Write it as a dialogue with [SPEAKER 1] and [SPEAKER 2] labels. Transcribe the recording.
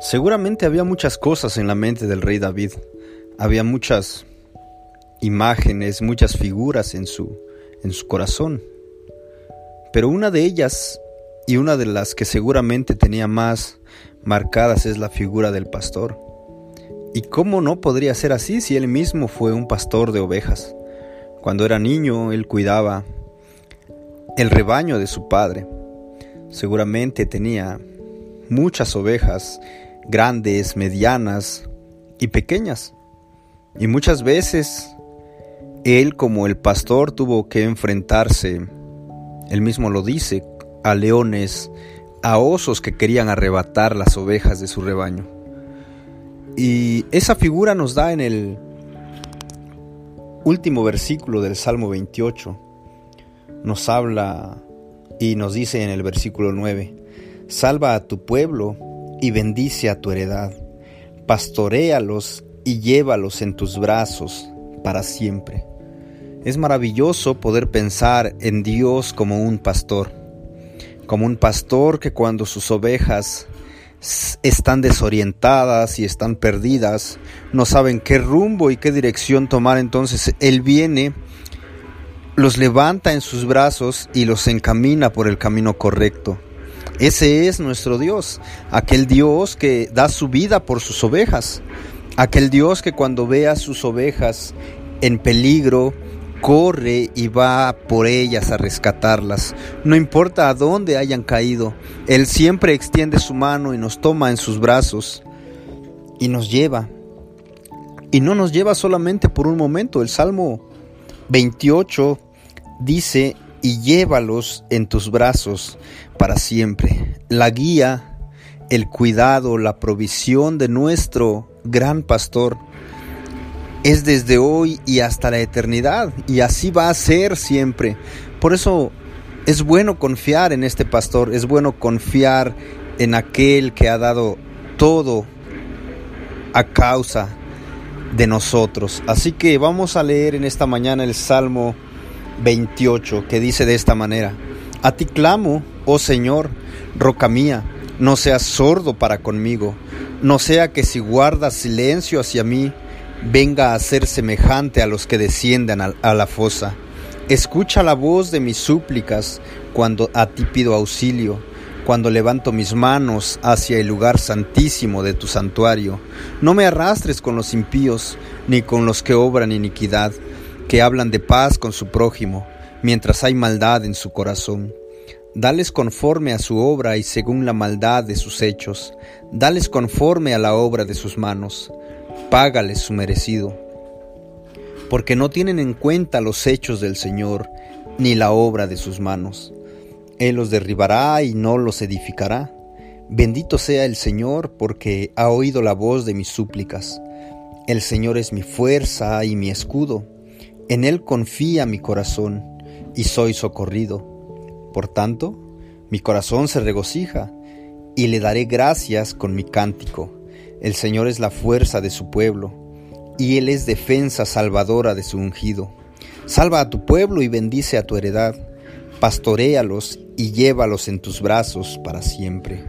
[SPEAKER 1] Seguramente había muchas cosas en la mente del rey David. Había muchas imágenes, muchas figuras en su, en su corazón. Pero una de ellas, y una de las que seguramente tenía más marcadas, es la figura del pastor. ¿Y cómo no podría ser así si él mismo fue un pastor de ovejas? Cuando era niño, él cuidaba el rebaño de su padre. Seguramente tenía muchas ovejas grandes, medianas y pequeñas. Y muchas veces él como el pastor tuvo que enfrentarse, él mismo lo dice, a leones, a osos que querían arrebatar las ovejas de su rebaño. Y esa figura nos da en el último versículo del Salmo 28. Nos habla y nos dice en el versículo 9, Salva a tu pueblo y bendice a tu heredad. Pastoréalos y llévalos en tus brazos para siempre. Es maravilloso poder pensar en Dios como un pastor, como un pastor que cuando sus ovejas están desorientadas y están perdidas, no saben qué rumbo y qué dirección tomar, entonces Él viene, los levanta en sus brazos y los encamina por el camino correcto. Ese es nuestro Dios, aquel Dios que da su vida por sus ovejas, aquel Dios que cuando ve a sus ovejas en peligro, corre y va por ellas a rescatarlas. No importa a dónde hayan caído, Él siempre extiende su mano y nos toma en sus brazos y nos lleva. Y no nos lleva solamente por un momento. El Salmo 28 dice, y llévalos en tus brazos para siempre. La guía, el cuidado, la provisión de nuestro gran pastor es desde hoy y hasta la eternidad y así va a ser siempre. Por eso es bueno confiar en este pastor, es bueno confiar en aquel que ha dado todo a causa de nosotros. Así que vamos a leer en esta mañana el Salmo 28, que dice de esta manera, A ti clamo, oh Señor, roca mía, no seas sordo para conmigo, no sea que si guardas silencio hacia mí, venga a ser semejante a los que desciendan a, la fosa. Escucha la voz de mis súplicas cuando a ti pido auxilio, cuando levanto mis manos hacia el lugar santísimo de tu santuario. No me arrastres con los impíos, ni con los que obran iniquidad que hablan de paz con su prójimo, mientras hay maldad en su corazón. Dales conforme a su obra y según la maldad de sus hechos. Dales conforme a la obra de sus manos. Págales su merecido. Porque no tienen en cuenta los hechos del Señor, ni la obra de sus manos. Él los derribará y no los edificará. Bendito sea el Señor, porque ha oído la voz de mis súplicas. El Señor es mi fuerza y mi escudo en Él confía mi corazón y soy socorrido. Por tanto, mi corazón se regocija y le daré gracias con mi cántico. El Señor es la fuerza de su pueblo y Él es defensa salvadora de su ungido. Salva a tu pueblo y bendice a tu heredad. Pastoréalos y llévalos en tus brazos para siempre.